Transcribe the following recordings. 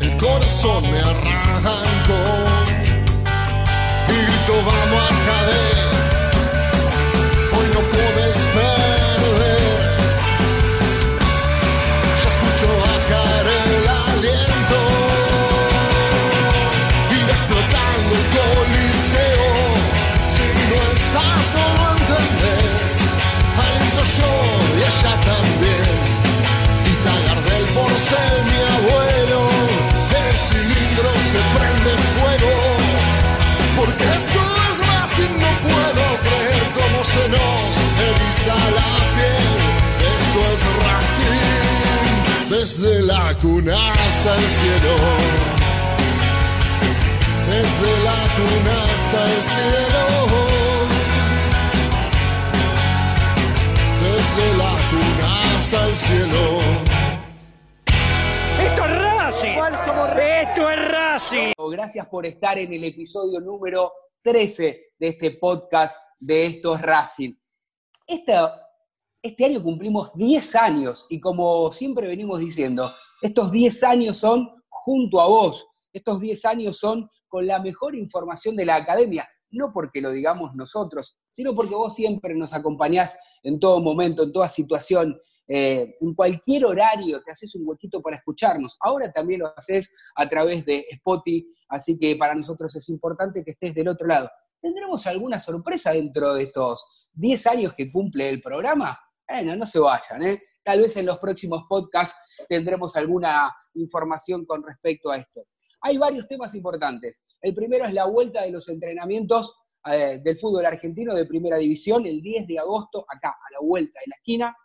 el corazón me arrancó. Grito, vamos a caer. Hoy no puedes perder. Ya escucho bajar el aliento. Ir explotando el coliseo. Si no estás, no lo entendés. Aliento yo y ella también. Y tagar del porcel. Desde la cuna hasta el cielo. Desde la cuna hasta el cielo. Desde la cuna hasta el cielo. ¡Esto es Racing! ¡Esto es Racing! Gracias por estar en el episodio número 13 de este podcast de Esto es Racing. Este año cumplimos 10 años y como siempre venimos diciendo, estos 10 años son junto a vos, estos 10 años son con la mejor información de la academia, no porque lo digamos nosotros, sino porque vos siempre nos acompañás en todo momento, en toda situación, eh, en cualquier horario, te haces un huequito para escucharnos. Ahora también lo haces a través de Spotify, así que para nosotros es importante que estés del otro lado. ¿Tendremos alguna sorpresa dentro de estos 10 años que cumple el programa? Bueno, no se vayan, ¿eh? Tal vez en los próximos podcasts tendremos alguna información con respecto a esto. Hay varios temas importantes. El primero es la vuelta de los entrenamientos eh, del fútbol argentino de primera división el 10 de agosto, acá, a la vuelta en la esquina.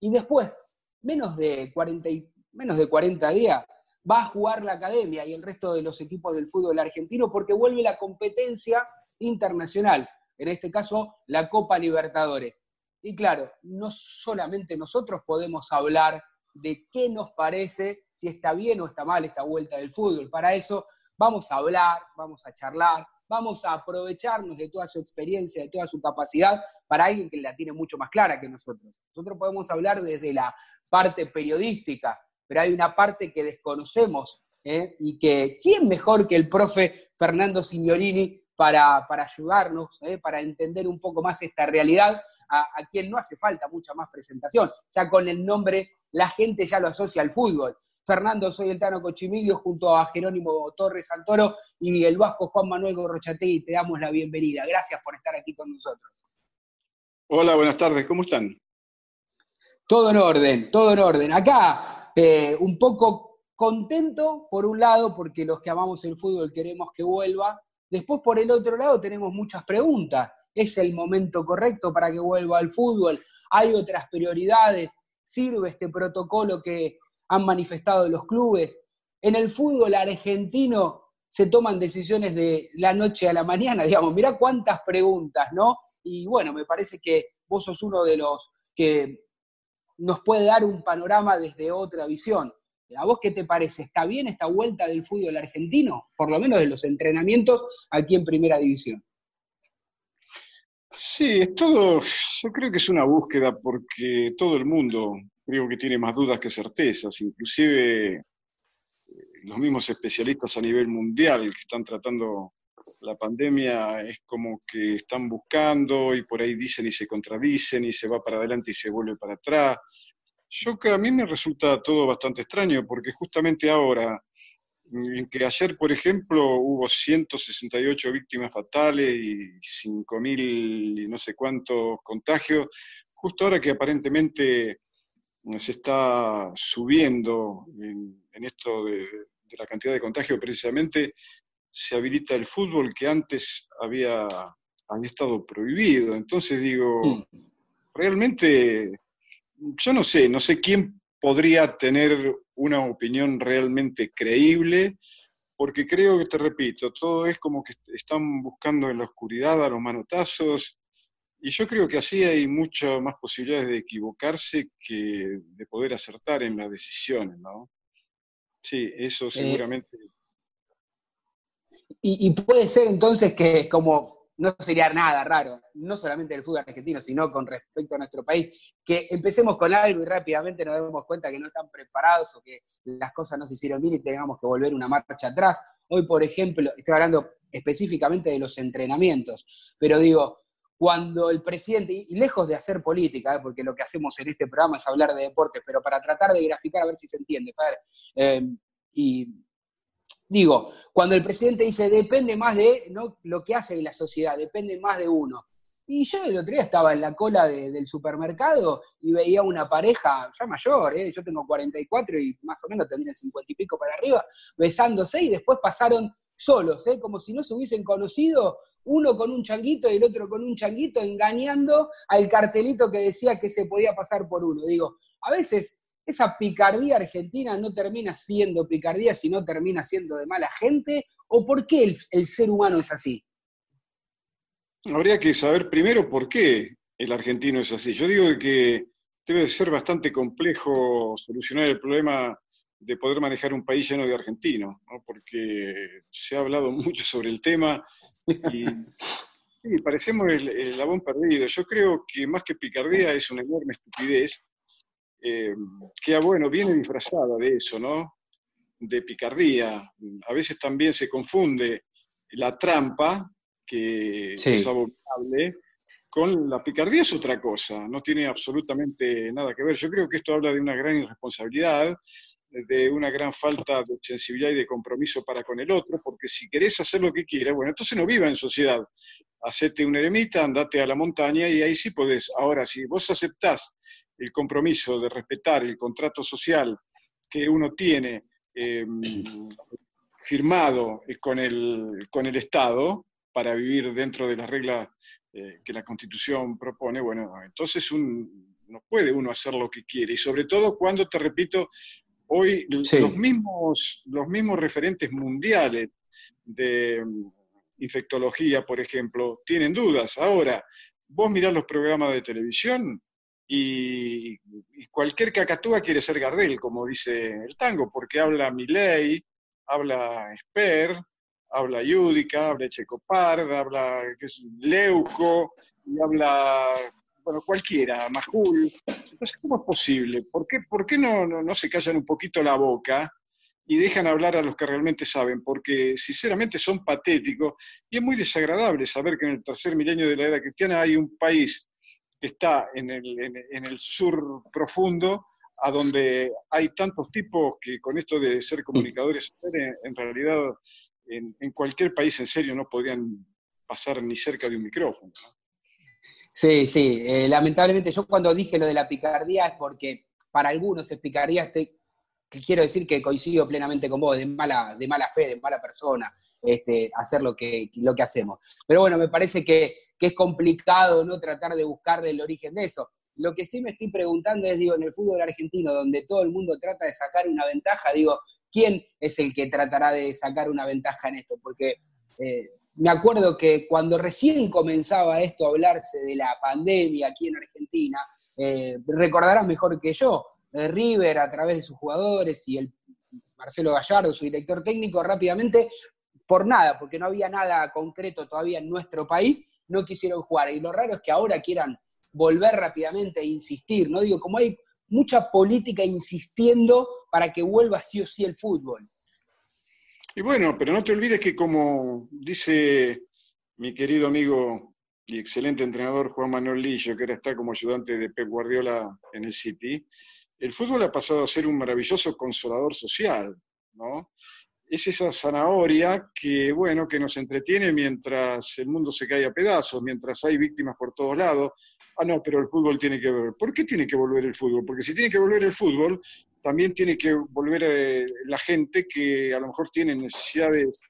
Y después, menos de 40, menos de 40 días, va a jugar la academia y el resto de los equipos del fútbol argentino porque vuelve la competencia internacional, en este caso la Copa Libertadores. Y claro, no solamente nosotros podemos hablar de qué nos parece, si está bien o está mal esta vuelta del fútbol. Para eso vamos a hablar, vamos a charlar, vamos a aprovecharnos de toda su experiencia, de toda su capacidad, para alguien que la tiene mucho más clara que nosotros. Nosotros podemos hablar desde la parte periodística, pero hay una parte que desconocemos ¿eh? y que, ¿quién mejor que el profe Fernando Signorini para, ayudarnos, ¿eh? para entender un poco más esta realidad? a, quien no hace falta mucha más presentación. Ya con el nombre la gente ya lo asocia al fútbol. Fernando, soy el Tano Cochimilio junto a Jerónimo Torres Santoro y el vasco Juan Manuel Gorrochategui. Te damos la bienvenida. Gracias por estar aquí con nosotros. Hola, buenas tardes. ¿Cómo están? Todo en orden, todo en orden. Acá, eh, un poco contento, por un lado, porque los que amamos el fútbol queremos que vuelva. Después, por el otro lado, tenemos muchas preguntas es el momento correcto para que vuelva al fútbol, hay otras prioridades, sirve este protocolo que han manifestado los clubes. En el fútbol argentino se toman decisiones de la noche a la mañana, digamos, mirá cuántas preguntas, ¿no? Y bueno, me parece que vos sos uno de los que nos puede dar un panorama desde otra visión. ¿A vos qué te parece? ¿Está bien esta vuelta del fútbol argentino? Por lo menos de los entrenamientos aquí en Primera División. Sí, es todo, yo creo que es una búsqueda porque todo el mundo creo que tiene más dudas que certezas, inclusive eh, los mismos especialistas a nivel mundial que están tratando la pandemia es como que están buscando y por ahí dicen y se contradicen y se va para adelante y se vuelve para atrás. Yo que a mí me resulta todo bastante extraño porque justamente ahora, en que ayer, por ejemplo, hubo 168 víctimas fatales y 5.000 y no sé cuántos contagios, justo ahora que aparentemente se está subiendo en, esto de, de, la cantidad de contagios, precisamente se habilita el fútbol que antes había, había estado prohibido. Entonces digo, mm. realmente, yo no sé, no sé quién podría tener una opinión realmente creíble, porque creo que, te repito, todo es como que están buscando en la oscuridad a los manotazos, y yo creo que así hay muchas más posibilidades de equivocarse que de poder acertar en las decisiones, ¿no? Sí, eso eh, seguramente y, puede ser entonces que como no sería nada raro, no solamente del fútbol argentino, sino con respecto a nuestro país, que empecemos con algo y rápidamente nos demos cuenta que no están preparados o que las cosas no se hicieron bien y tengamos que volver una marcha atrás. Hoy, por ejemplo, estoy hablando específicamente de los entrenamientos, pero digo, cuando el presidente, y lejos de hacer política, ¿eh? porque lo que hacemos en este programa es hablar de deportes, pero para tratar de graficar a ver si se entiende, eh, y Digo, cuando el presidente dice depende más de ¿no? lo que hace la sociedad, depende más de uno. Y yo el otro día estaba en la cola del supermercado y veía una pareja ya mayor, ¿eh? yo tengo 44 y más o menos tendrían 50 y pico para arriba, besándose y después pasaron solos, ¿eh? como si no se hubiesen conocido, uno con un changuito y el otro con un changuito, engañando al cartelito que decía que se podía pasar por uno. Digo, a veces esa picardía argentina no termina siendo picardía, sino termina siendo de mala gente? ¿O por qué el, ser humano es así? Habría que saber primero por qué el argentino es así. Yo digo que debe ser bastante complejo solucionar el problema de poder manejar un país lleno de argentinos, porque se ha hablado mucho sobre el tema y, parecemos el, el labón perdido. Yo creo que más que picardía es una enorme estupidez eh, que ah, bueno, viene disfrazada de eso, ¿no? De picardía. A veces también se confunde la trampa, que es abominable, con la picardía es otra cosa, no tiene absolutamente nada que ver. Yo creo que esto habla de una gran irresponsabilidad, de una gran falta de sensibilidad y de compromiso para con el otro, porque si querés hacer lo que quieras, bueno, entonces no viva en sociedad. Hacete un eremita, andate a la montaña y ahí sí podés. Ahora, si vos aceptás el compromiso de respetar el contrato social que uno tiene em, firmado con el, con el Estado para vivir dentro de las reglas eh, que la Constitución propone, bueno, entonces no puede uno hacer lo que quiere. Y sobre todo cuando, te repito, hoy los, mismos, los mismos referentes mundiales de em, infectología, por ejemplo, tienen dudas. Ahora, vos mirás los programas de televisión y, cualquier cacatúa quiere ser Gardel, como dice el tango, porque habla Milei, habla Esper, habla Yudica, habla Checopar, habla Leuco, y habla, bueno, cualquiera, Majul. Entonces, ¿cómo es posible? ¿Por qué, por qué no, no, no se callan un poquito la boca y dejan hablar a los que realmente saben? Porque sinceramente son patéticos y es muy desagradable saber que en el tercer milenio de la era cristiana hay un país que está en el, en, el sur profundo, a donde hay tantos tipos que con esto de ser comunicadores, en, realidad en, en, cualquier país en serio no podrían pasar ni cerca de un micrófono. Sí, sí, eh, lamentablemente yo cuando dije lo de la picardía es porque para algunos es picardía, estoy que quiero decir que coincido plenamente con vos, de mala, de mala fe, de mala persona, este, hacer lo que, lo que hacemos. Pero bueno, me parece que, es complicado no tratar de buscarle el origen de eso. Lo que sí me estoy preguntando es, digo, en el fútbol argentino, donde todo el mundo trata de sacar una ventaja, digo, ¿quién es el que tratará de sacar una ventaja en esto? Porque eh, me acuerdo que cuando recién comenzaba esto a hablarse de la pandemia aquí en Argentina, eh, recordarás mejor que yo, River a través de sus jugadores y el, Marcelo Gallardo, su director técnico, rápidamente, por nada, porque no había nada concreto todavía en nuestro país, no quisieron jugar. Y lo raro es que ahora quieran volver rápidamente e insistir, ¿no? Digo, como hay mucha política insistiendo para que vuelva sí o sí el fútbol. Y bueno, pero no te olvides que como dice mi querido amigo y excelente entrenador Juan Manuel Lillo, que ahora está como ayudante de Pep Guardiola en el City, el fútbol ha pasado a ser un maravilloso consolador social, ¿no? Es esa zanahoria que, bueno, que nos entretiene mientras el mundo se cae a pedazos, mientras hay víctimas por todos lados. Ah, no, pero el fútbol tiene que volver. ¿Por qué tiene que volver el fútbol? Porque si tiene que volver el fútbol, también tiene que volver eh, la gente que a lo mejor tiene necesidades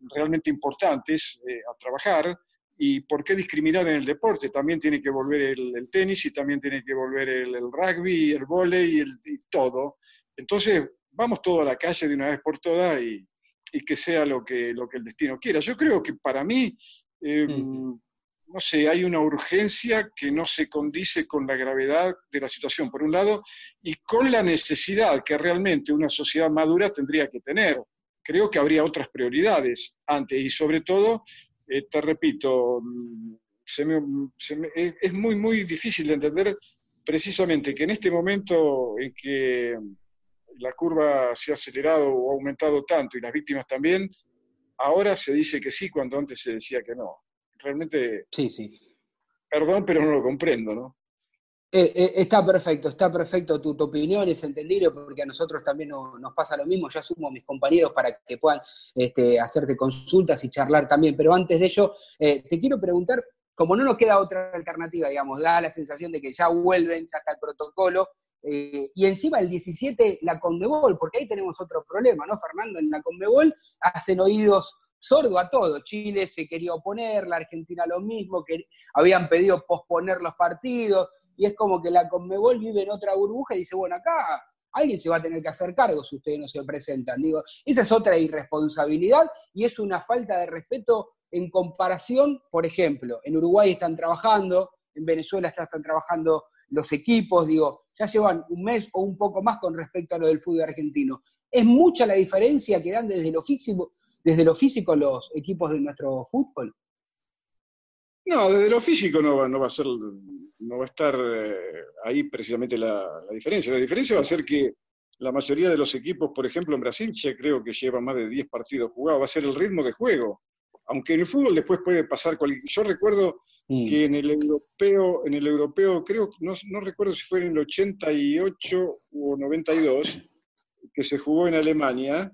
realmente importantes eh, a trabajar. ¿Y por qué discriminar en el deporte? También tiene que volver el, tenis y también tiene que volver el, rugby, el vóley y, y, todo. Entonces, vamos todo a la calle de una vez por todas y, y, que sea lo que, lo que el destino quiera. Yo creo que para mí, em, no sé, hay una urgencia que no se condice con la gravedad de la situación, por un lado, y con la necesidad que realmente una sociedad madura tendría que tener creo que habría otras prioridades antes y sobre todo, eh, te repito, mm, es muy, muy difícil de entender precisamente que en este momento en que la curva se ha acelerado o aumentado tanto y las víctimas también, ahora se dice que sí cuando antes se decía que no. Realmente, sí, sí. perdón, pero no lo comprendo, ¿no? Eh, eh, está perfecto, está perfecto tu, opinión, es entendible porque a nosotros también nos pasa lo mismo, ya sumo a mis compañeros para que puedan este, hacerte consultas y charlar también, pero antes de ello, eh, te quiero preguntar, como no nos queda otra alternativa, digamos, da la sensación de que ya vuelven, ya está el protocolo, y encima el 17 la Conmebol, porque ahí tenemos otro problema, ¿no, Fernando? En la Conmebol hacen oídos sordo a todo. Chile se quería oponer, la Argentina lo mismo, que habían pedido posponer los partidos, y es como que la Conmebol vive en otra burbuja y dice, bueno, acá alguien se va a tener que hacer cargo si ustedes no se presentan. Digo, esa es otra irresponsabilidad y es una falta de respeto en comparación, por ejemplo, en Uruguay están trabajando, en Venezuela ya están trabajando los equipos, digo, ya llevan un mes o un poco más con respecto a lo del fútbol argentino. Es mucha la diferencia que dan desde lo físico, desde lo físico los equipos de nuestro fútbol. No, desde lo físico no va, no va a ser, no va a estar eh, ahí precisamente la, diferencia. La diferencia va a ser que la mayoría de los equipos, por ejemplo, en Brasil, ya creo que lleva más de 10 partidos jugados, va a ser el ritmo de juego. Aunque en el fútbol después puede pasar cualquier... Yo recuerdo mm. que en el europeo, en el europeo, creo, no, no recuerdo si fue en el 88 o 92, que se jugó en Alemania,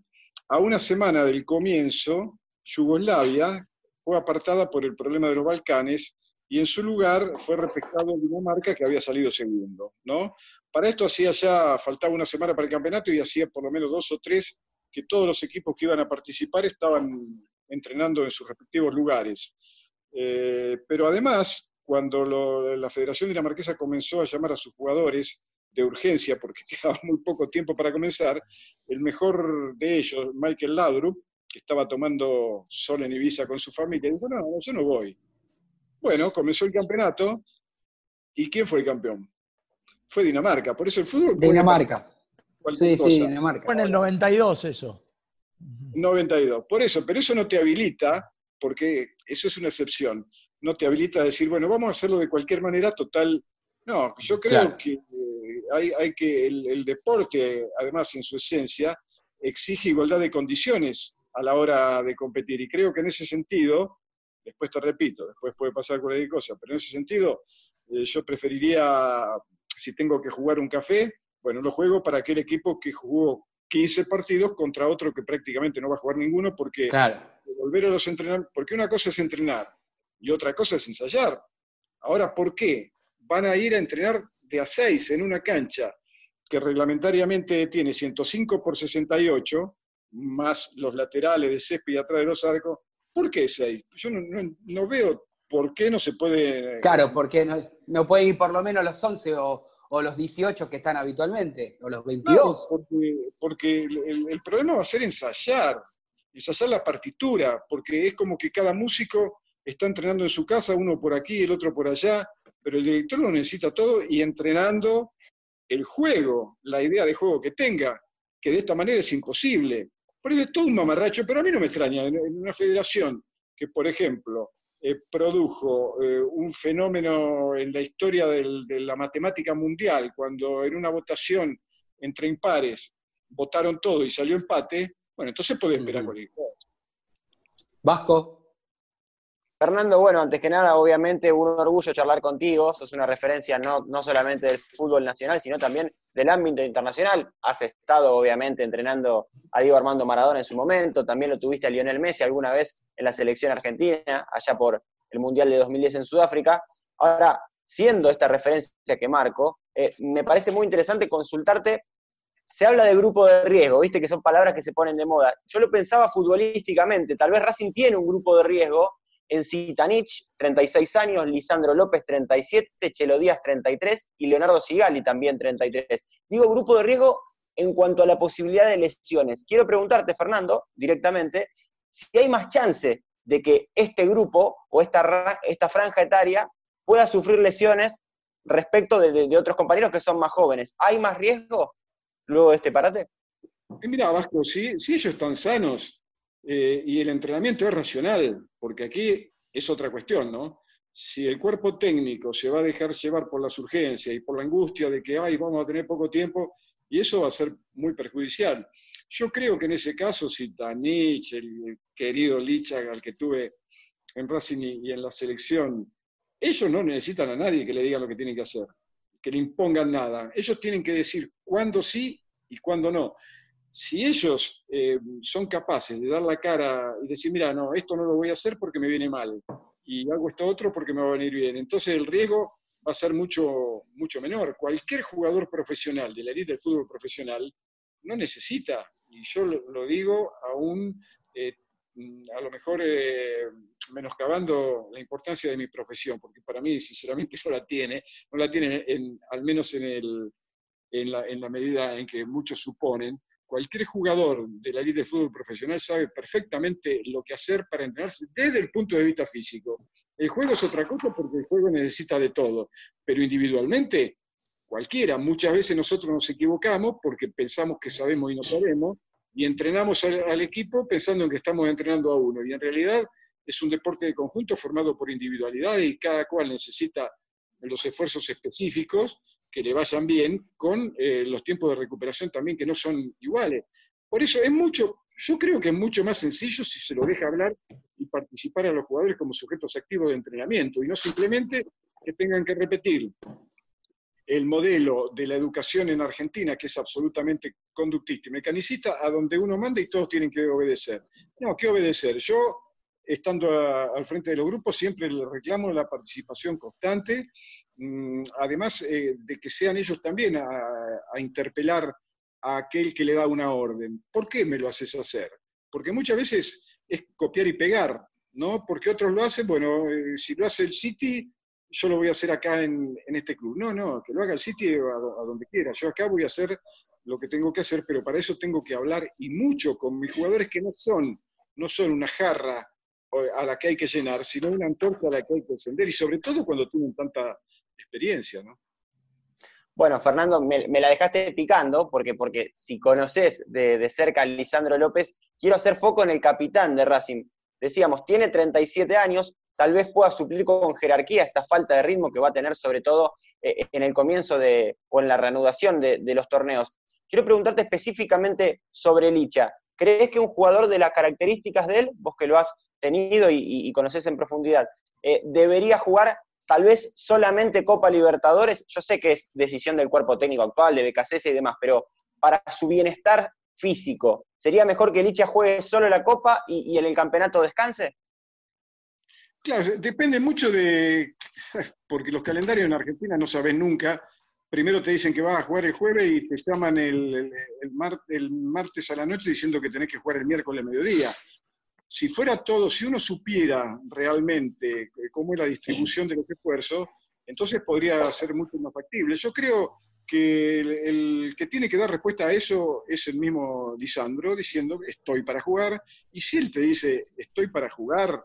a una semana del comienzo, Yugoslavia fue apartada por el problema de los Balcanes y en su lugar fue respetado Dinamarca, que había salido segundo. ¿no? Para esto hacía ya, faltaba una semana para el campeonato y hacía por lo menos dos o tres que todos los equipos que iban a participar estaban entrenando en sus respectivos lugares. Eh, pero además, cuando la Federación Dinamarquesa comenzó a llamar a sus jugadores de urgencia, porque quedaba muy poco tiempo para comenzar, el mejor de ellos, Michael Laudrup, que estaba tomando sol en Ibiza con su familia, dijo, no, yo no voy. Bueno, comenzó el campeonato, ¿y quién fue el campeón? Fue Dinamarca, por eso el fútbol... Dinamarca. Sí, sí, Dinamarca. Fue en el 92 eso. 92, por eso, pero eso no te habilita, porque eso es una excepción, no te habilita a decir, bueno, vamos a hacerlo de cualquier manera, total. No, yo creo que hay, que el, deporte, además en su esencia, exige igualdad de condiciones a la hora de competir. Y creo que en ese sentido, después te repito, después puede pasar cualquier cosa, pero en ese sentido eh, yo preferiría, si tengo que jugar un café, bueno, lo juego para aquel equipo que jugó 15 partidos contra otro que prácticamente no va a jugar ninguno porque volver a los entrenamientos, porque una cosa es entrenar y otra cosa es ensayar. Ahora, ¿por qué? Van a ir a entrenar de a 6 en una cancha que reglamentariamente tiene 105 por 68, más los laterales de césped atrás de los arcos, ¿por qué 6? Yo no, veo por qué no se puede... Claro, porque no, no puede ir por lo menos los 11 o, los 18 que están habitualmente, o los 22. porque, el, el, problema va a ser ensayar, ensayar la partitura, porque es como que cada músico está entrenando en su casa, uno por aquí, el otro por allá, pero el director lo necesita todo y entrenando el juego, la idea de juego que tenga, que de esta manera es imposible. Por eso es todo un mamarracho, pero a mí no me extraña. En una federación que, por ejemplo, eh, produjo eh, un fenómeno en la historia de la matemática mundial, cuando en una votación entre impares votaron todo y salió empate, bueno, entonces puede esperar con Vasco. Fernando, bueno, antes que nada, obviamente un orgullo charlar contigo, sos una referencia no, no solamente del fútbol nacional, sino también del ámbito internacional. Has estado, obviamente, entrenando a Diego Armando Maradona en su momento, también lo tuviste a Lionel Messi alguna vez en la selección argentina, allá por el Mundial de 2010 en Sudáfrica. Ahora, siendo esta referencia que marco, eh, me parece muy interesante consultarte se habla de grupo de riesgo, viste que son palabras que se ponen de moda. Yo lo pensaba futbolísticamente, tal vez Racing tiene un grupo de riesgo en Citanich, 36 años, Lisandro López, 37, Chelo Díaz, 33 y Leonardo Sigali también 33. Digo grupo de riesgo en cuanto a la posibilidad de lesiones. Quiero preguntarte, Fernando, directamente, si hay más chance de que este grupo o esta, franja etaria pueda sufrir lesiones respecto de otros compañeros que son más jóvenes. ¿Hay más riesgo? luego de este parate? mira, Vasco, si, ellos están sanos eh, y el entrenamiento es racional, porque aquí es otra cuestión, ¿no? Si el cuerpo técnico se va a dejar llevar por las urgencias y por la angustia de que, ay, vamos a tener poco tiempo, y eso va a ser muy perjudicial. Yo creo que en ese caso, si Tanich, el querido Licha al que tuve en Racing y en la selección, ellos no necesitan a nadie que le diga lo que tienen que hacer que le impongan nada. Ellos tienen que decir cuándo sí y cuándo no. Si ellos eh, son capaces de dar la cara y decir, mira, no, esto no lo voy a hacer porque me viene mal, y hago esto otro porque me va a venir bien, entonces el riesgo va a ser mucho, mucho menor. Cualquier jugador profesional de la élite del fútbol profesional no necesita, y yo lo, digo aún eh, a lo mejor eh, menoscabando la importancia de mi profesión, porque para mí sinceramente no la tiene, no la tiene al menos en, el, en, la, en, la, medida en que muchos suponen. Cualquier jugador de la liga de fútbol profesional sabe perfectamente lo que hacer para entrenarse desde el punto de vista físico. El juego es otra cosa porque el juego necesita de todo, pero individualmente cualquiera. Muchas veces nosotros nos equivocamos porque pensamos que sabemos y no sabemos, y entrenamos al, equipo pensando en que estamos entrenando a uno. Y en realidad es un deporte de conjunto formado por individualidad y cada cual necesita los esfuerzos específicos que le vayan bien con eh, los tiempos de recuperación también que no son iguales. Por eso es mucho, yo creo que es mucho más sencillo si se lo deja hablar y participar a los jugadores como sujetos activos de entrenamiento y no simplemente que tengan que repetir el modelo de la educación en Argentina, que es absolutamente conductista y mecanicista, a donde uno manda y todos tienen que obedecer. No, ¿qué obedecer? Yo, estando al frente de los grupos, siempre le reclamo la participación constante, además eh, de que sean ellos también a, interpelar a aquel que le da una orden. ¿Por qué me lo haces hacer? Porque muchas veces es copiar y pegar, ¿no? Porque otros lo hacen, bueno, eh, si lo hace el City, yo lo voy a hacer acá en, este club. No, no, que lo haga el City a, donde quiera. Yo acá voy a hacer lo que tengo que hacer, pero para eso tengo que hablar y mucho con mis jugadores que no son, no son una jarra a la que hay que llenar, sino una antorcha a la que hay que encender y sobre todo cuando tienen tanta experiencia, ¿no? Bueno, Fernando, me, la dejaste picando, porque, porque si conoces de, de, cerca a Lisandro López, quiero hacer foco en el capitán de Racing. Decíamos, tiene 37 años, tal vez pueda suplir con jerarquía esta falta de ritmo que va a tener sobre todo eh, en el comienzo de, o en la reanudación de, los torneos. Quiero preguntarte específicamente sobre Licha. ¿Crees que un jugador de las características de él, vos que lo has tenido y, conoces en profundidad, eh, debería jugar tal vez solamente Copa Libertadores? Yo sé que es decisión del cuerpo técnico actual, de BKC y demás, pero para su bienestar físico, ¿sería mejor que Licha juegue solo la Copa y en el campeonato descanse? Claro, depende mucho de, porque los calendarios en Argentina no sabes nunca. Primero te dicen que vas a jugar el jueves y te llaman el, el, martes a la noche diciendo que tenés que jugar el miércoles a mediodía. Si fuera todo, si uno supiera realmente cómo es la distribución de los esfuerzos, entonces podría ser mucho más factible. Yo creo que el, que tiene que dar respuesta a eso es el mismo Lisandro, diciendo estoy para jugar, y si él te dice estoy para jugar,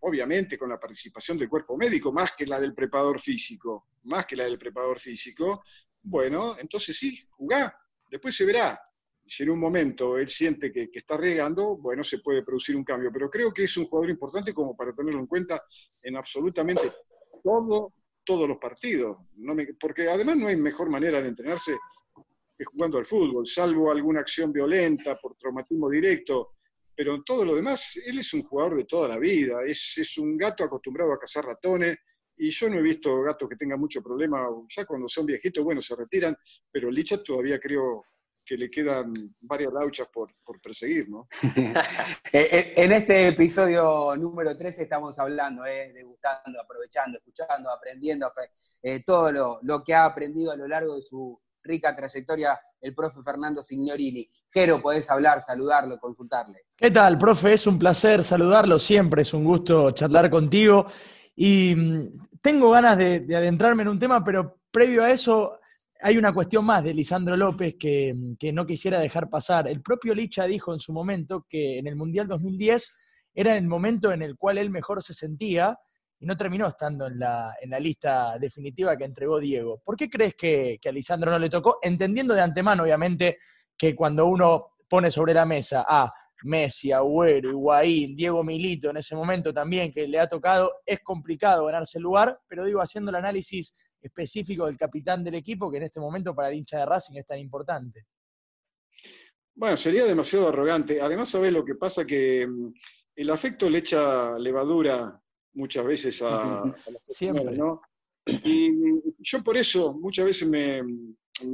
obviamente con la participación del cuerpo médico, más que la del preparador físico, más que la del preparador físico, bueno, entonces sí, jugá, después se verá. Si en un momento él siente que, está regando, bueno, se puede producir un cambio. Pero creo que es un jugador importante como para tenerlo en cuenta en absolutamente todo, todos los partidos. porque además no hay mejor manera de entrenarse que jugando al fútbol, salvo alguna acción violenta por traumatismo directo. Pero en todo lo demás, él es un jugador de toda la vida, es, es un gato acostumbrado a cazar ratones, y yo no he visto gatos que tengan mucho problema, ya cuando son viejitos, bueno, se retiran, pero Licha todavía creo que le quedan varias lauchas por, perseguir, ¿no? Eh, eh, en este episodio número 13 estamos hablando, eh, degustando, aprovechando, escuchando, aprendiendo eh, todo lo, lo, que ha aprendido a lo largo de su rica trayectoria el profe Fernando Signorini. Jero, podés hablar, saludarlo, consultarle. ¿Qué tal, profe? Es un placer saludarlo siempre, es un gusto charlar contigo. Y mm, tengo ganas de, adentrarme en un tema, pero previo a eso hay una cuestión más de Lisandro López que, no quisiera dejar pasar. El propio Licha dijo en su momento que en el Mundial 2010 era el momento en el cual él mejor se sentía y no terminó estando en la, lista definitiva que entregó Diego. ¿Por qué crees que, a Lisandro no le tocó? Entendiendo de antemano, obviamente, que cuando uno pone sobre la mesa a Messi, Agüero, Higuaín, Diego Milito en ese momento también que le ha tocado, es complicado ganarse el lugar, pero digo, haciendo el análisis específico del capitán del equipo, que en este momento para el hincha de Racing es tan importante. Bueno, sería demasiado arrogante. Además, ¿sabés lo que pasa? Que mm, el afecto le echa levadura muchas veces a, la Siempre. ¿no? Y yo por eso muchas veces me,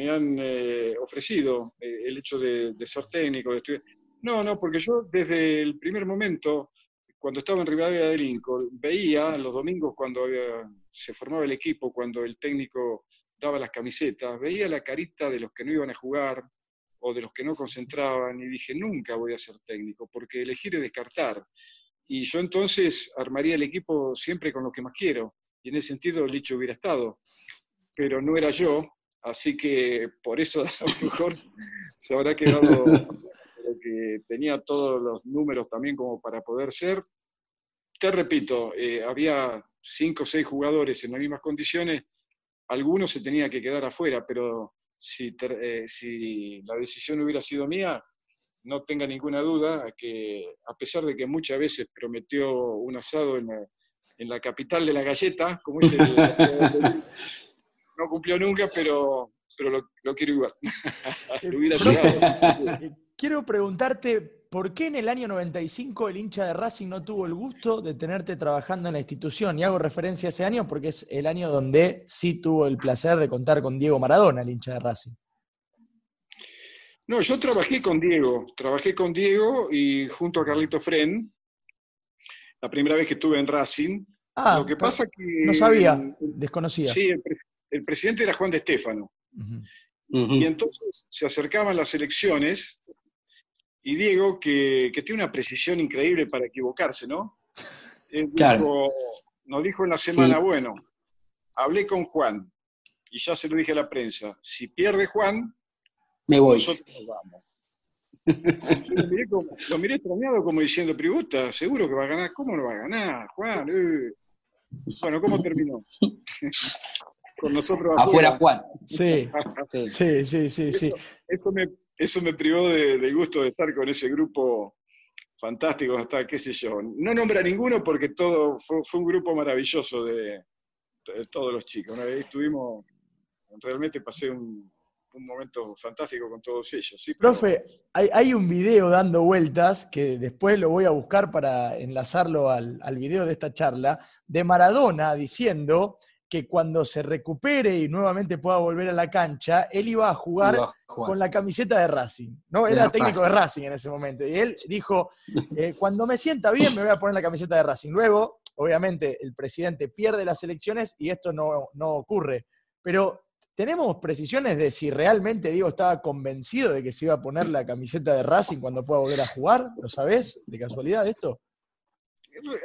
han eh, ofrecido eh, el hecho de, ser técnico, de estudiar. No, no, porque yo desde el primer momento, cuando estaba en Rivadavia de Lincoln, veía los domingos cuando se formaba el equipo, cuando el técnico daba las camisetas, veía la carita de los que no iban a jugar o de los que no concentraban y dije, nunca voy a ser técnico, porque elegir es descartar. Y yo entonces armaría el equipo siempre con lo que más quiero. Y en ese sentido, el dicho hubiera estado. Pero no era yo, así que por eso a lo mejor se habrá quedado que tenía todos los números también como para poder ser. Te repito, eh, había cinco o seis jugadores en las mismas condiciones, algunos se tenía que quedar afuera, pero si, eh, si la decisión hubiera sido mía, no tenga ninguna duda que a pesar de que muchas veces prometió un asado en la, en la capital de la galleta, como dice, no cumplió nunca, pero, pero lo, quiero igual. hubiera quiero preguntarte, ¿por qué en el año 95 el hincha de Racing no tuvo el gusto de tenerte trabajando en la institución? Y hago referencia a ese año porque es el año donde sí tuvo el placer de contar con Diego Maradona, el hincha de Racing. No, yo trabajé con Diego, trabajé con Diego y junto a Carlito Fren, la primera vez que estuve en Racing. Ah, lo que pasa que... No sabía, desconocía. Sí, el, presidente era Juan de Estéfano. Y entonces se acercaban las elecciones y Diego, que, tiene una precisión increíble para equivocarse, ¿no? nos dijo en la semana, bueno, hablé con Juan y ya se lo dije a la prensa, si pierde Juan, me voy. Nosotros nos vamos. lo, miré como, lo como diciendo, Pributa, seguro que va a ganar. ¿Cómo no va a ganar, Juan? Eh. Bueno, ¿cómo terminó? Con nosotros afuera. Juan. Sí, sí, sí, sí. sí. Eso, me, eso me privó del gusto de estar con ese grupo fantástico, hasta qué sé yo. No nombra ninguno porque todo fue, un grupo maravilloso de, todos los chicos. Una estuvimos, realmente pasé un, momento fantástico con todos ellos. ¿sí? Profe, hay, un video dando vueltas que después lo voy a buscar para enlazarlo al, al video de esta charla, de Maradona diciendo que cuando se recupere y nuevamente pueda volver a la cancha, él iba a jugar, con la camiseta de Racing, ¿no? Era técnico de Racing en ese momento. Y él dijo, eh, cuando me sienta bien me voy a poner la camiseta de Racing. Luego, obviamente, el presidente pierde las elecciones y esto no, no ocurre. Pero ¿tenemos precisiones de si realmente Diego estaba convencido de que se iba a poner la camiseta de Racing cuando pueda volver a jugar? ¿Lo sabés de casualidad esto?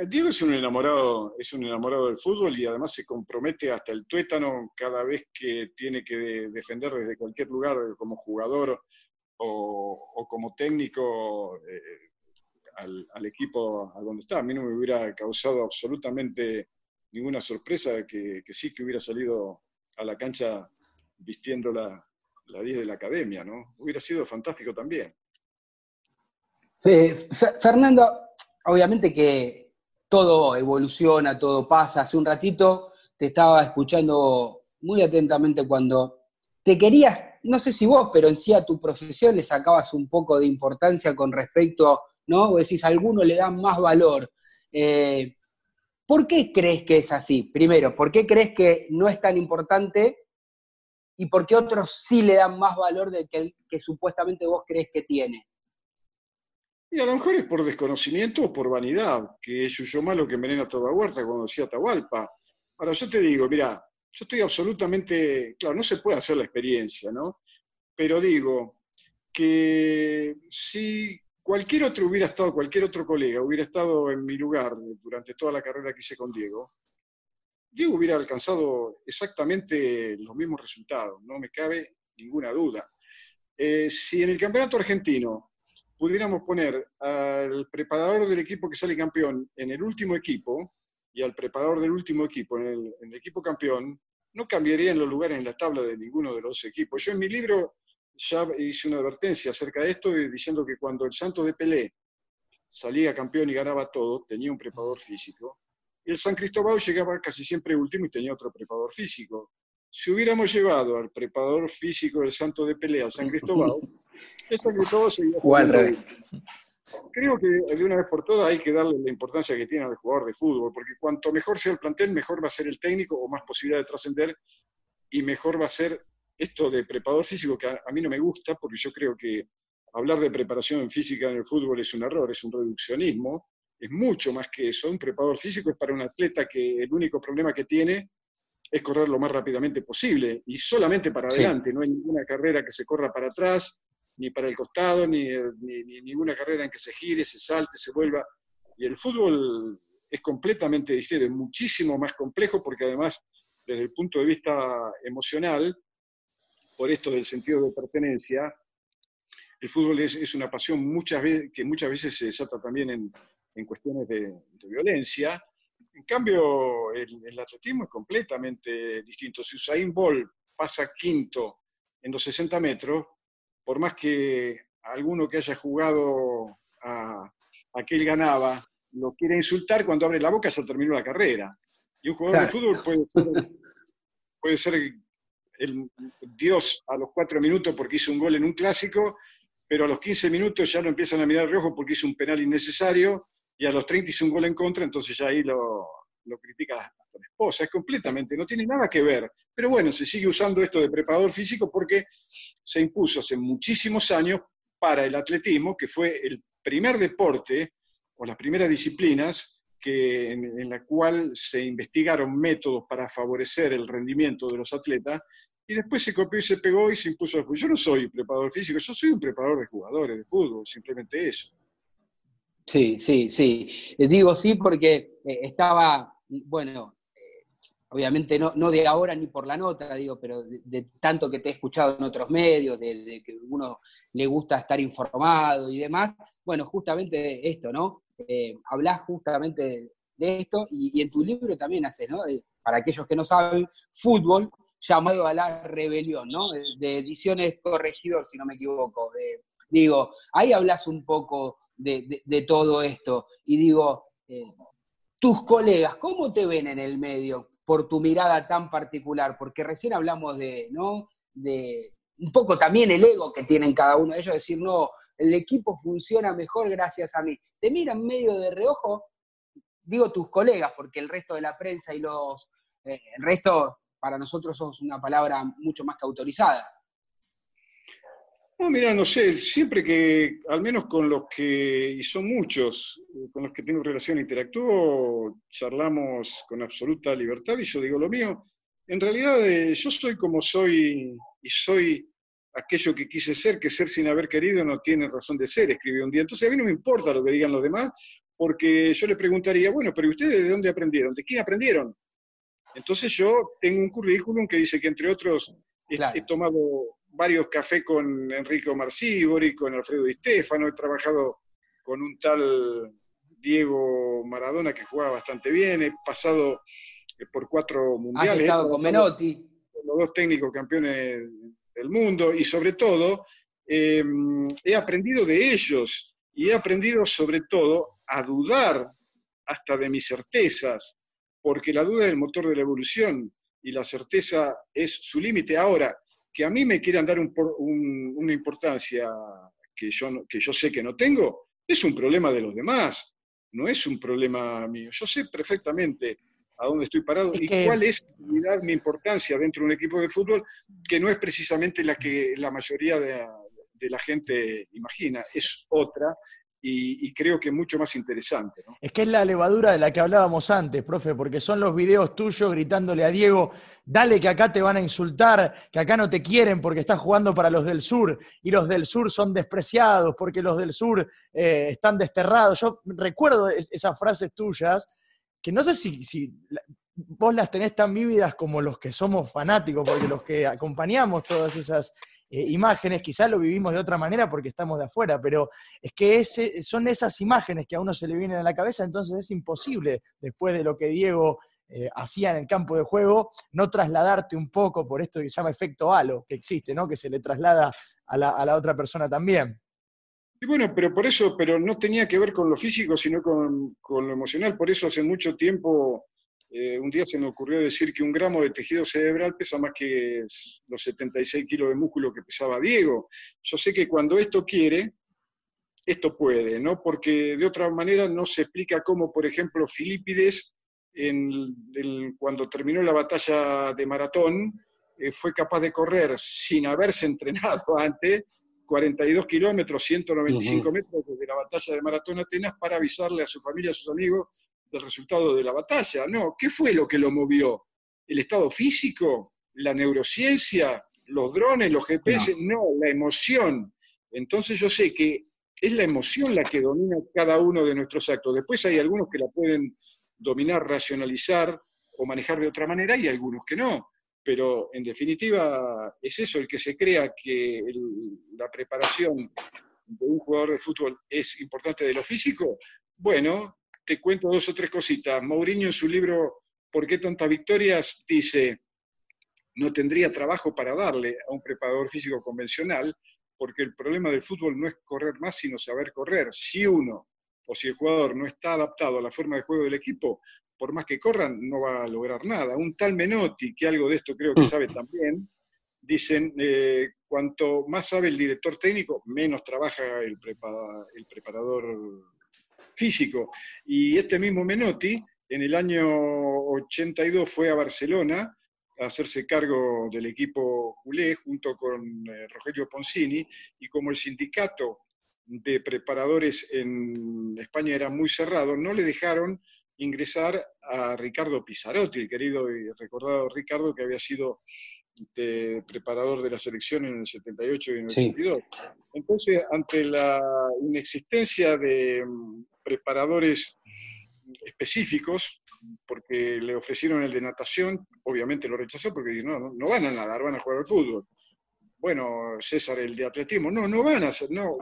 Diego es un enamorado, es un enamorado del fútbol y además se compromete hasta el tuétano cada vez que tiene que defender desde cualquier lugar como jugador o, como técnico eh, al, equipo a donde está. A mí no me hubiera causado absolutamente ninguna sorpresa que, sí que hubiera salido a la cancha vistiendo la, la 10 de la academia, ¿no? Hubiera sido fantástico también. Fernando, obviamente que todo evoluciona, todo pasa. Hace un ratito te estaba escuchando muy atentamente cuando te querías, no sé si vos, pero en sí a tu profesión le sacabas un poco de importancia con respecto, ¿no? O decís, a alguno le dan más valor. Eh, ¿Por qué crees que es así? Primero, ¿por qué crees que no es tan importante? ¿Y por qué otros sí le dan más valor del que, que supuestamente vos crees que tiene? Y a lo mejor es por desconocimiento o por vanidad, que es yo malo que envenena toda huerta, como decía Atahualpa. Ahora, yo te digo, mira, yo estoy absolutamente, claro, no se puede hacer la experiencia, ¿no? Pero digo que si cualquier otro hubiera estado, cualquier otro colega hubiera estado en mi lugar durante toda la carrera que hice con Diego, Diego hubiera alcanzado exactamente los mismos resultados, no me cabe ninguna duda. Eh, si en el campeonato argentino pudiéramos poner al preparador del equipo que sale campeón en el último equipo y al preparador del último equipo en el, equipo campeón, no cambiarían los lugares en la tabla de ninguno de los equipos. Yo en mi libro ya hice una advertencia acerca de esto, diciendo que cuando el Santo de Pelé salía campeón y ganaba todo, tenía un preparador físico, y el San Cristóbal llegaba casi siempre último y tenía otro preparador físico. Si hubiéramos llevado al preparador físico del Santo de Pelé al San Cristóbal, esa que todo Creo que de una vez por todas hay que darle la importancia que tiene al jugador de fútbol, porque cuanto mejor sea el plantel, mejor va a ser el técnico o más posibilidad de trascender y mejor va a ser esto de preparador físico que a, mí no me gusta, porque yo creo que hablar de preparación física en el fútbol es un error, es un reduccionismo, es mucho más que eso. Un preparador físico es para un atleta que el único problema que tiene es correr lo más rápidamente posible y solamente para adelante, no hay ninguna carrera que se corra para atrás, ni para el costado, ni, ninguna carrera en que se gire, se salte, se vuelva. Y el fútbol es completamente diferente, es muchísimo más complejo porque además, desde el punto de vista emocional, por esto del sentido de pertenencia, el fútbol es, una pasión que muchas veces se desata también en, cuestiones de, violencia. En cambio, el, el, atletismo es completamente distinto. Si Usain Bolt pasa quinto en los 60 metros, por más que alguno que haya jugado a, que él ganaba lo quiera insultar, cuando abre la boca ya terminó la carrera. Y un jugador de fútbol puede ser, el dios a los cuatro minutos porque hizo un gol en un clásico, pero a los 15 minutos ya lo empiezan a mirar rojo porque hizo un penal innecesario y a los 30 hizo un gol en contra, entonces ya ahí lo, lo critica la esposa, es completamente, no tiene nada que ver. Pero bueno, se sigue usando esto de preparador físico porque se impuso hace muchísimos años para el atletismo, que fue el primer deporte o las primeras disciplinas que, en, la cual se investigaron métodos para favorecer el rendimiento de los atletas y después se copió y se pegó y se impuso Yo no soy preparador físico, yo soy un preparador de jugadores de fútbol, simplemente eso. Sí, sí, sí. Digo sí porque eh, estaba bueno, eh, obviamente no, no, de ahora ni por la nota, digo, pero de, tanto que te he escuchado en otros medios, de, que uno le gusta estar informado y demás, bueno, justamente esto, ¿no? Eh, hablas justamente de, esto y, en tu libro también haces, ¿no? Eh, para aquellos que no saben, fútbol llamado a la rebelión, ¿no? De ediciones corregidor, si no me equivoco. digo, ahí hablas un poco de, todo esto y digo, tus colegas, ¿cómo te ven en el medio por tu mirada tan particular? Porque recién hablamos de, ¿no? De un poco también el ego que tienen cada uno de ellos, decir, no, el equipo funciona mejor gracias a mí. Te miran medio de reojo, digo tus colegas, porque el resto de la prensa y los, eh, el resto para nosotros es una palabra mucho más que autorizada. No, mira, no sé, siempre que, al menos con los que, y son muchos, eh, con los que tengo relación, interactúo, charlamos con absoluta libertad y yo digo lo mío. En realidad, eh, yo soy como soy y soy aquello que quise ser, que ser sin haber querido no tiene razón de ser, escribió un día. Entonces a mí no me importa lo que digan los demás, porque yo le preguntaría, bueno, pero ¿ustedes de dónde aprendieron? ¿De quién aprendieron? Entonces yo tengo un currículum que dice que entre otros he tomado varios cafés con Enrico Marcibori, con Alfredo Di Stefano, he trabajado con un tal Diego Maradona que jugaba bastante bien, he pasado eh, por cuatro mundiales. Has estado con Menotti. Los dos técnicos campeones del mundo y sobre todo eh, he aprendido de ellos y he aprendido sobre todo a dudar hasta de mis certezas, porque la duda es el motor de la evolución y la certeza es su límite. Ahora, que a mí me quieran dar una importancia que yo, que yo sé que no tengo, es un problema de los demás, no es un problema mío. Yo sé perfectamente a dónde estoy parado y cuál es mi importancia dentro de un equipo de fútbol, que no es precisamente la que la mayoría de, de la gente imagina, es otra y, creo que mucho más interesante. Es que es la levadura de la que hablábamos antes, profe, porque son los videos tuyos gritándole a Diego, dale que acá te van a insultar, que acá no te quieren porque estás jugando para los del sur y los del sur son despreciados porque los del sur eh, están desterrados. Yo recuerdo esas frases tuyas que no sé si, si vos las tenés tan vívidas como los que somos fanáticos, porque los que acompañamos todas esas eh, imágenes, quizás lo vivimos de otra manera porque estamos de afuera, pero es que ese, son esas imágenes que a uno se le vienen a la cabeza, entonces es imposible, después de lo que Diego eh, hacía en el campo de juego, no trasladarte un poco por esto que se llama efecto halo, que existe, ¿no? que se le traslada a la, otra persona también. Y bueno, pero por eso, pero no tenía que ver con lo físico, sino con lo emocional. Por eso hace mucho tiempo eh, un día se me ocurrió decir que un gramo de tejido cerebral pesa más que los 76 kilos de músculo que pesaba Diego. Yo sé que cuando esto quiere, esto puede, ¿no? Porque de otra manera no se explica cómo, por ejemplo, Filipides, cuando terminó la batalla de maratón, eh, fue capaz de correr sin haberse entrenado antes 42 kilómetros, 195 metros desde la batalla de Maratón Atenas para avisarle a su familia, a sus amigos, del resultado de la batalla. No, ¿qué fue lo que lo movió? ¿El estado físico? ¿La neurociencia? ¿Los drones? ¿Los GPS? No. la emoción. Entonces yo sé que es la emoción la que domina cada uno de nuestros actos. Después hay algunos que la pueden dominar, racionalizar o manejar de otra manera y algunos que no. Pero en definitiva es eso, el que se crea que la preparación de un jugador de fútbol es importante de lo físico, bueno, te cuento dos o tres cositas. Mourinho en su libro ¿Por qué tantas victorias? dice, no tendría trabajo para darle a un preparador físico convencional, porque el problema del fútbol no es correr más, sino saber correr. Si uno o si el jugador no está adaptado a la forma de juego del equipo, por más que corran, no va a lograr nada. Un tal Menotti, que algo de esto creo que mm. sabe también, dicen, eh, cuanto más sabe el director técnico, menos trabaja el, el preparador físico. Y este mismo Menotti, en el año 82 fue a Barcelona a hacerse cargo del equipo culé junto con eh, Rogelio Poncini, y como el sindicato de preparadores en España era muy cerrado, no le dejaron ingresar a Ricardo Pizarotti, el querido y recordado Ricardo que había sido de preparador de la selección en el 78 y en el 82. Entonces, ante la inexistencia de mm, preparadores específicos, porque le ofrecieron el de natación, obviamente lo rechazó porque no, no, van a nadar, van a jugar al fútbol. Bueno, César, el de atletismo, no, no van a hacer, no,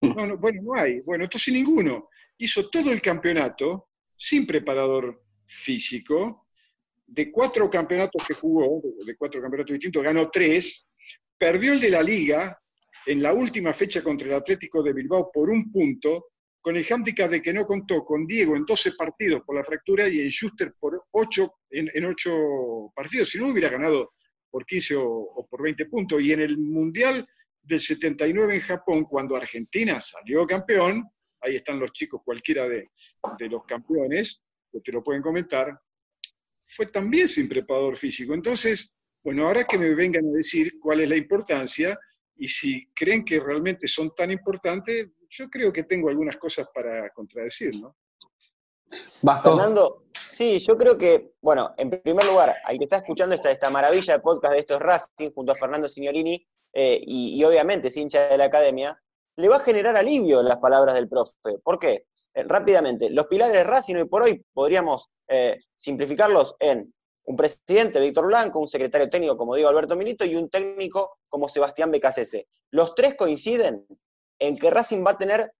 no, bueno, no hay. Bueno, entonces ninguno. Hizo todo el campeonato sin preparador físico, de cuatro campeonatos que jugó, de cuatro campeonatos distintos, ganó tres, perdió el de la liga en la última fecha contra el Atlético de Bilbao por un punto, con el handicap de que no contó con Diego en 12 partidos por la fractura y en Schuster por 8, en, 8 partidos, si no hubiera ganado por 15 o, por 20 puntos. Y en el Mundial del 79 en Japón, cuando Argentina salió campeón, ahí están los chicos, cualquiera de, de los campeones, que te lo pueden comentar, fue también sin preparador físico. Entonces, bueno, ahora que me vengan a decir cuál es la importancia y si creen que realmente son tan importantes, yo creo que tengo algunas cosas para contradecir, ¿no? Fernando, sí, yo creo que, bueno, en primer lugar, al que está escuchando esta, esta maravilla de podcast de estos Racing junto a Fernando Signorini eh, y, obviamente es hincha de la academia, le va a generar alivio las palabras del profe. ¿Por qué? Eh, rápidamente, los pilares de Racing hoy por hoy podríamos eh, simplificarlos en un presidente, Víctor Blanco, un secretario técnico como digo Alberto Milito y un técnico como Sebastián Becasese. Los tres coinciden en que Racing va a tener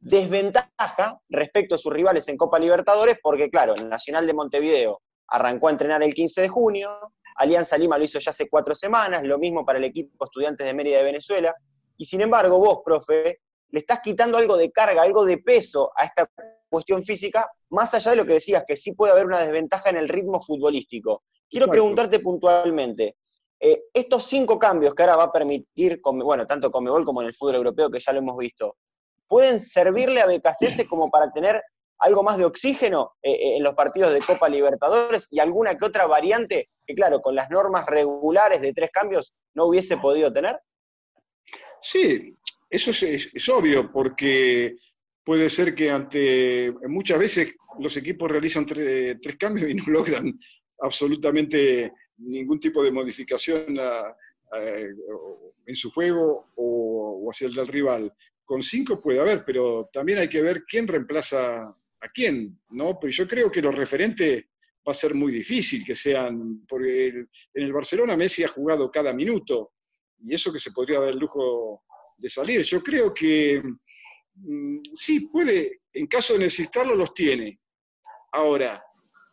desventaja respecto a sus rivales en Copa Libertadores, porque claro, el Nacional de Montevideo arrancó a entrenar el 15 de junio, Alianza Lima lo hizo ya hace cuatro semanas, lo mismo para el equipo Estudiantes de Mérida de Venezuela. Y sin embargo, vos, profe, le estás quitando algo de carga, algo de peso a esta cuestión física, más allá de lo que decías, que sí puede haber una desventaja en el ritmo futbolístico. Quiero preguntarte puntualmente, eh, estos cinco cambios que ahora va a permitir, bueno, tanto Comebol como en el fútbol europeo, que ya lo hemos visto, ¿pueden servirle a BKCS como para tener algo más de oxígeno eh, eh, en los partidos de Copa Libertadores y alguna que otra variante que, claro, con las normas regulares de tres cambios no hubiese podido tener? Sí, eso es, obvio, porque puede ser que ante muchas veces los equipos realizan tres cambios y no logran absolutamente ningún tipo de modificación en su juego o, hacia el del rival. Con cinco puede haber, pero también hay que ver quién reemplaza a quién, ¿no? Pues yo creo que los referentes va a ser muy difícil que sean, porque en el Barcelona Messi ha jugado cada minuto, y eso que se podría dar el lujo de salir. Yo creo que mm, sí, puede, en caso de necesitarlo, los tiene. Ahora,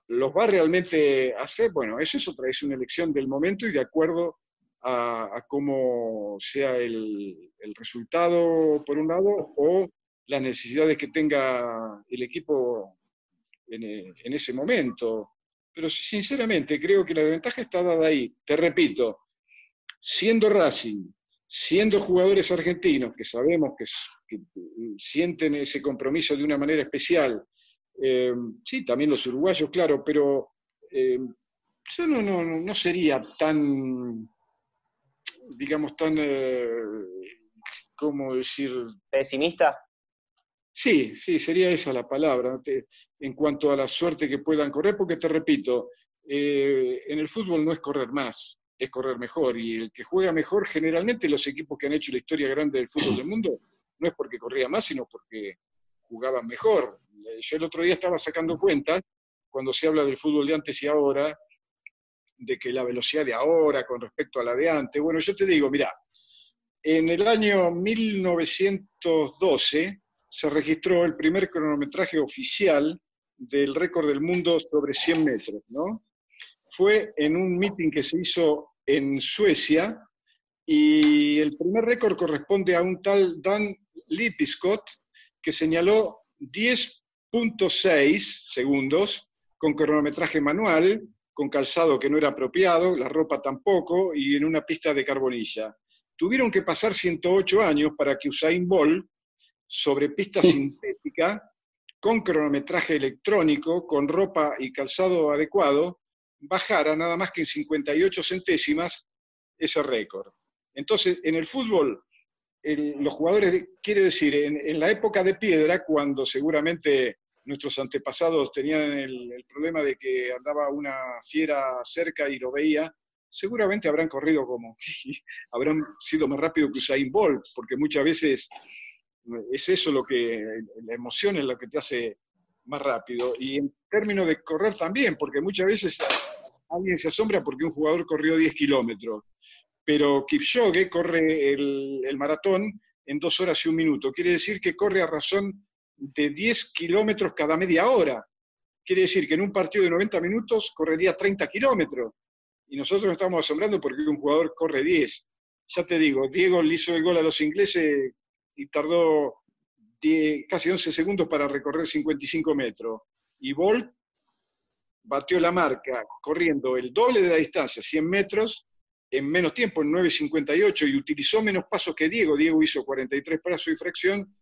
¿los va realmente a hacer? Bueno, eso es otra, es una elección del momento y de acuerdo a, cómo sea el, resultado, por un lado, o las necesidades que tenga el equipo en, en ese momento. Pero sinceramente creo que la ventaja está dada ahí. Te repito, siendo Racing siendo jugadores argentinos, que sabemos que, sienten ese compromiso de una manera especial, eh, sí, también los uruguayos, claro, pero eh, yo no, no, no, sería tan, digamos, tan, eh, ¿cómo decir? ¿Pesimista? Sí, sí, sería esa la palabra, en cuanto a la suerte que puedan correr, porque te repito, en el fútbol no es correr más, es correr mejor. Y el que juega mejor, generalmente los equipos que han hecho la historia grande del fútbol del mundo, no es porque corría más, sino porque jugaban mejor. Yo el otro día estaba sacando cuentas, cuando se habla del fútbol de antes y ahora, de que la velocidad de ahora con respecto a la de antes. Bueno, yo te digo, mira, en el año 1912 se registró el primer cronometraje oficial del récord del mundo sobre 100 metros, ¿no? Fue en un meeting que se hizo en Suecia y el primer récord corresponde a un tal Dan Lipiscott que señaló 10.6 segundos con cronometraje manual, con calzado que no era apropiado, la ropa tampoco y en una pista de carbonilla. Tuvieron que pasar 108 años para que Usain Bolt, sobre pista sintética, con cronometraje electrónico, con ropa y calzado adecuado, bajara nada más que en 58 centésimas ese récord. Entonces, en el fútbol, los jugadores, quiere decir, en, la época de piedra, cuando seguramente nuestros antepasados tenían el, problema de que andaba una fiera cerca y lo veía, seguramente habrán corrido como, habrán sido más rápido que Usain Bolt, porque muchas veces es eso lo que, la emoción es lo que te hace más rápido. Y en términos de correr también, porque muchas veces alguien se asombra porque un jugador corrió 10 kilómetros, pero Kipchoge corre el, maratón en dos horas y un minuto. Quiere decir que corre a razón de 10 kilómetros cada media hora. Quiere decir que en un partido de 90 minutos correría 30 kilómetros. Y nosotros nos estamos asombrando porque un jugador corre 10. Ya te digo, Diego le hizo el gol a los ingleses y tardó casi 11 segundos para recorrer 55 metros. Y Bolt batió la marca corriendo el doble de la distancia, 100 metros, en menos tiempo, en 9.58, y utilizó menos pasos que Diego. Diego hizo 43 pasos y fracción,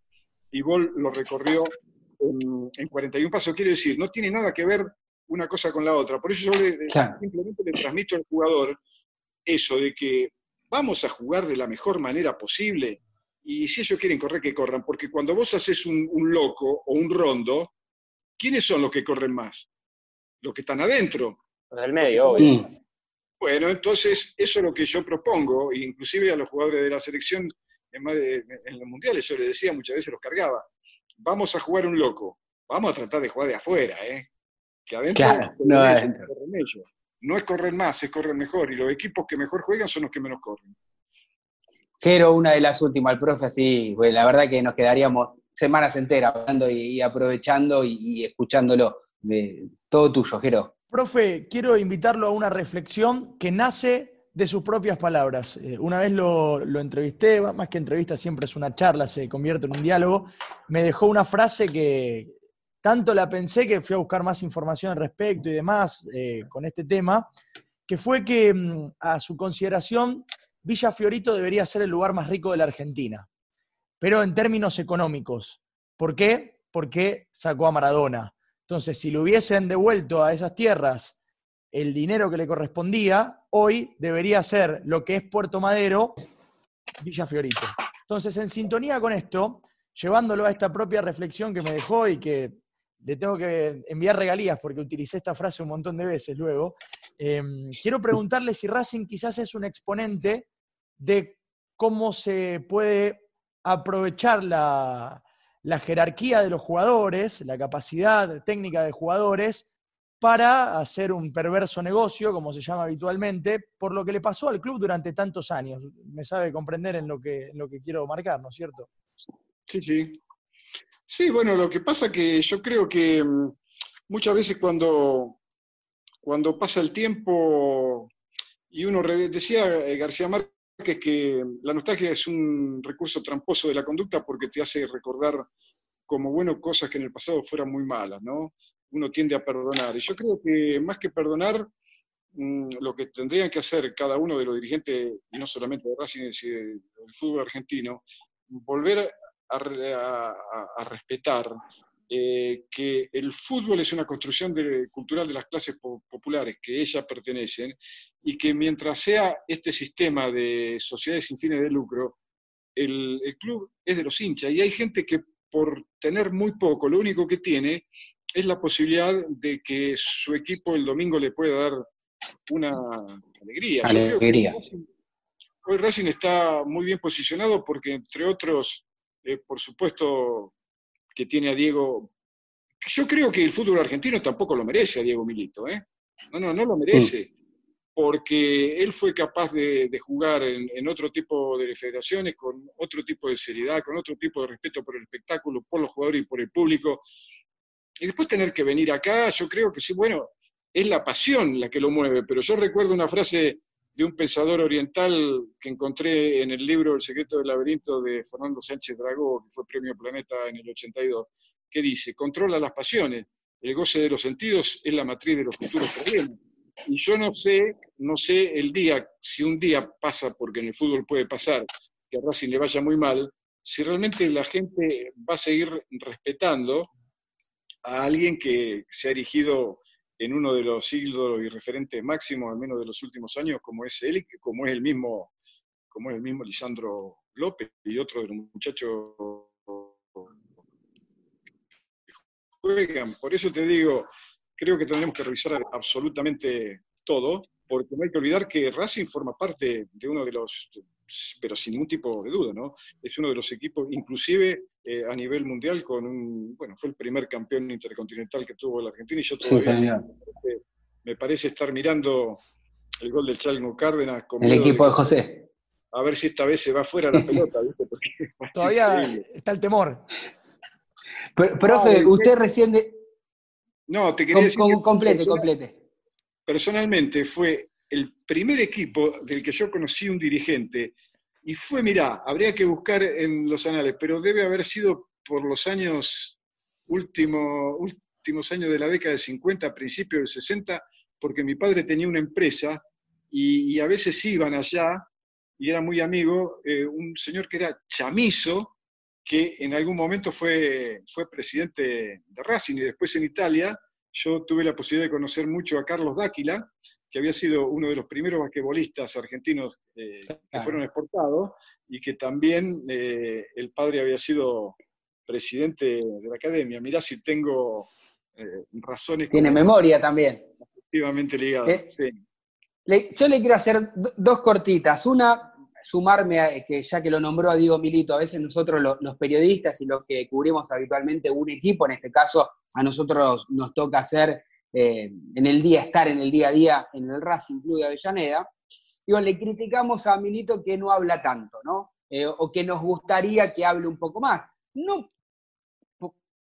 y Bolt lo recorrió en, 41 pasos. Quiere decir, no tiene nada que ver una cosa con la otra. Por eso yo simplemente le transmito al jugador eso de que vamos a jugar de la mejor manera posible y si ellos quieren correr, que corran, porque cuando vos haces un, loco o un rondo, ¿quiénes son los que corren más? Los que están adentro. Los del medio, obvio. Mm. Bueno, entonces eso es lo que yo propongo, inclusive a los jugadores de la selección en, en los mundiales, yo les decía muchas veces, los cargaba, vamos a jugar un loco, vamos a tratar de jugar de afuera, ¿eh? que adentro no, es, no es correr más, es correr mejor, y los equipos que mejor juegan son los que menos corren. Jero, una de las últimas, el profe, así, pues la verdad que nos quedaríamos semanas enteras hablando y, aprovechando y, escuchándolo. De, todo tuyo, Jero. Profe, quiero invitarlo a una reflexión que nace de sus propias palabras. Eh, una vez lo, entrevisté, más que entrevista siempre es una charla, se convierte en un diálogo. Me dejó una frase que tanto la pensé que fui a buscar más información al respecto y demás eh, con este tema, que fue que mm, a su consideración Villa Fiorito debería ser el lugar más rico de la Argentina, pero en términos económicos. ¿Por qué? Porque sacó a Maradona. Entonces, si le hubiesen devuelto a esas tierras el dinero que le correspondía, hoy debería ser lo que es Puerto Madero, Villa Fiorito. Entonces, en sintonía con esto, llevándolo a esta propia reflexión que me dejó y que le tengo que enviar regalías porque utilicé esta frase un montón de veces luego, em, quiero preguntarle si Racing quizás es un exponente de cómo se puede aprovechar la, la jerarquía de los jugadores, la capacidad técnica de jugadores, para hacer un perverso negocio, como se llama habitualmente, por lo que le pasó al club durante tantos años. Me sabe comprender en lo que, en lo que quiero marcar, ¿no es cierto? Sí, sí. Sí, bueno, lo que pasa que yo creo que mm, muchas veces cuando, cuando pasa el tiempo y uno decía eh, García Márquez que la nostalgia es un recurso tramposo de la conducta porque te hace recordar como bueno cosas que en el pasado fueran muy malas, ¿no? Uno tiende a perdonar. Y yo creo que más que perdonar, mm, lo que tendrían que hacer cada uno de los dirigentes, no solamente de Racing, sino del fútbol argentino, volver a, respetar eh, que el fútbol es una construcción cultural de las clases populares que ellas pertenecen y que mientras sea este sistema de sociedades sin fines de lucro, el, club es de los hinchas y hay gente que por tener muy poco, lo único que tiene es la posibilidad de que su equipo el domingo le pueda dar una alegría. alegría. hoy Racing está muy bien posicionado porque, entre otros, eh, por supuesto que tiene a Diego. Yo creo que el fútbol argentino tampoco lo merece a Diego Milito, ¿eh? No, no, no lo merece. Mm porque él fue capaz de, jugar en, otro tipo de federaciones, con otro tipo de seriedad, con otro tipo de respeto por el espectáculo, por los jugadores y por el público. Y después tener que venir acá, yo creo que sí, bueno, es la pasión la que lo mueve, pero yo recuerdo una frase de un pensador oriental que encontré en el libro El secreto del laberinto de Fernando Sánchez Dragó, que fue premio Planeta en el 82, que dice, controla las pasiones, el goce de los sentidos es la matriz de los futuros problemas. Y yo no sé, no sé el día, si un día pasa, porque en el fútbol puede pasar, que a Racing le vaya muy mal, si realmente la gente va a seguir respetando a alguien que se ha erigido en uno de los siglos y referentes máximos, al menos de los últimos años, como es él, como es el mismo, como es el mismo Lisandro López y otro de los muchachos que juegan. Por eso te digo, creo que tendremos que revisar absolutamente todo, porque no hay que olvidar que Racing forma parte de uno de los, pero sin ningún tipo de duda, ¿no? Es uno de los equipos, inclusive eh, a nivel mundial, con un, bueno, fue el primer campeón intercontinental que tuvo la Argentina y yo todavía me, parece, estar mirando el gol del Chalmo Cárdenas. el equipo de, José. A ver si esta vez se va fuera la pelota, ¿viste? todavía está el temor. profe, usted recién... No, te quería decir. complete, complete. Personalmente fue el primer equipo del que yo conocí un dirigente. Y fue, mirá, habría que buscar en los anales, pero debe haber sido por los años último, últimos años de la década de 50, principios del 60, porque mi padre tenía una empresa y, a veces iban allá y era muy amigo, eh, un señor que era chamizo, que en algún momento fue, fue presidente de Racing y después en Italia yo tuve la posibilidad de conocer mucho a Carlos Dáquila, que había sido uno de los primeros basquetbolistas argentinos eh, que fueron exportados y que también eh, el padre había sido presidente de la academia. Mirá si tengo eh, razones. Tiene memoria también. Efectivamente ligada. Sí. yo le quiero hacer dos cortitas. Una, sumarme a que ya que lo nombró a Diego Milito, a veces nosotros los, periodistas y los que cubrimos habitualmente un equipo, en este caso a nosotros nos toca hacer eh, en el día, estar en el día a día en el Racing Club de Avellaneda, digo, le criticamos a Milito que no habla tanto, ¿no? Eh, o que nos gustaría que hable un poco más. No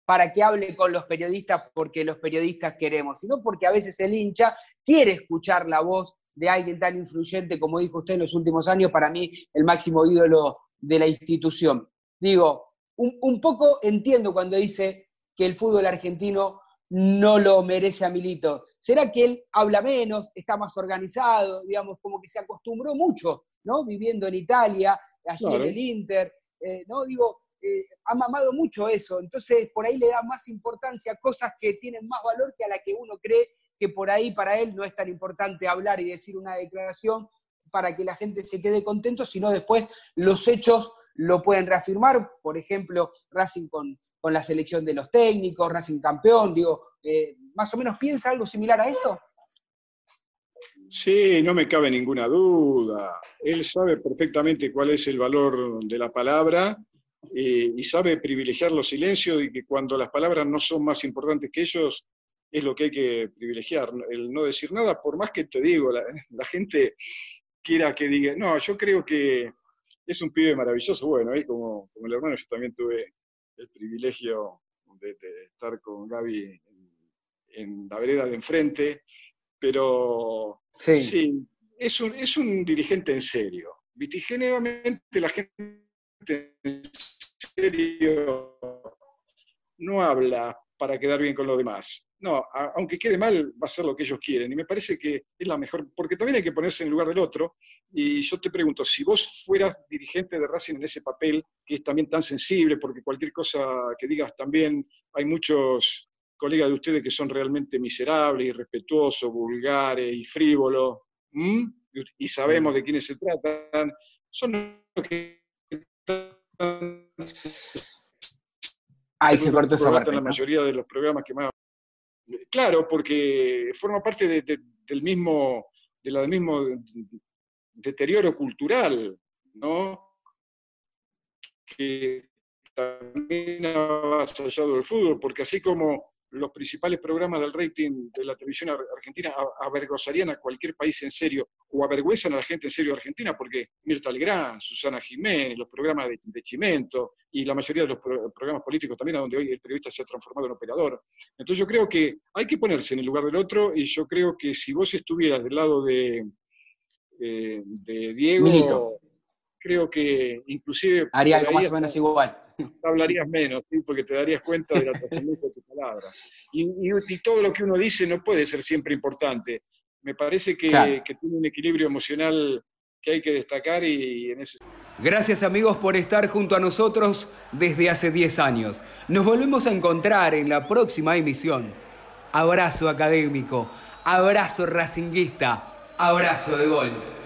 para que hable con los periodistas porque los periodistas queremos, sino porque a veces el hincha quiere escuchar la voz de alguien tan influyente como dijo usted en los últimos años, para mí el máximo ídolo de la institución. Digo, un, poco entiendo cuando dice que el fútbol argentino no lo merece a Milito. ¿Será que él habla menos, está más organizado, digamos, como que se acostumbró mucho, ¿no? Viviendo en Italia, allí en el Inter, eh, ¿no? Digo, eh, ha mamado mucho eso, entonces por ahí le da más importancia a cosas que tienen más valor que a la que uno cree que por ahí para él no es tan importante hablar y decir una declaración para que la gente se quede contento, sino después los hechos lo pueden reafirmar, por ejemplo, Racing con, con la selección de los técnicos, Racing campeón, digo, eh, ¿más o menos piensa algo similar a esto? Sí, no me cabe ninguna duda. Él sabe perfectamente cuál es el valor de la palabra eh, y sabe privilegiar los silencios y que cuando las palabras no son más importantes que ellos, es lo que hay que privilegiar, el no decir nada, por más que te digo, la, gente quiera que diga, no, yo creo que es un pibe maravilloso, bueno, ahí como, como el hermano yo también tuve el privilegio de, estar con Gaby en, la vereda de enfrente, pero sí, es, un, es un dirigente en serio. Generalmente la gente en serio no habla para quedar bien con los demás. No, aunque quede mal, va a ser lo que ellos quieren. Y me parece que es la mejor, porque también hay que ponerse en el lugar del otro. Y yo te pregunto, si vos fueras dirigente de Racing en ese papel, que es también tan sensible, porque cualquier cosa que digas también, hay muchos colegas de ustedes que son realmente miserables, irrespetuosos, vulgares y frívolos, y sabemos de quiénes se tratan, son los que Ahí se cortó esa parte. la mayoría de los programas que más. Claro, porque forma parte del mismo, de la, del mismo deterioro cultural, ¿no? Que también ha avasallado el fútbol, porque así como los principales programas del rating de la televisión argentina avergonzarían a cualquier país en serio o avergüenzan a la gente en serio de Argentina, porque Mirta Legrand, Susana Jiménez, los programas de, Chimento y la mayoría de los programas políticos también, a donde hoy el periodista se ha transformado en operador. Entonces yo creo que hay que ponerse en el lugar del otro y yo creo que si vos estuvieras del lado de, eh, de Diego, creo que inclusive... Haría algo más o menos igual hablarías menos, porque te darías cuenta de la trascendencia de tu palabra. Y, todo lo que uno dice no puede ser siempre importante. Me parece que, que tiene un equilibrio emocional que hay que destacar y en ese... Gracias amigos por estar junto a nosotros desde hace 10 años. Nos volvemos a encontrar en la próxima emisión. Abrazo académico, abrazo racinguista, abrazo de gol.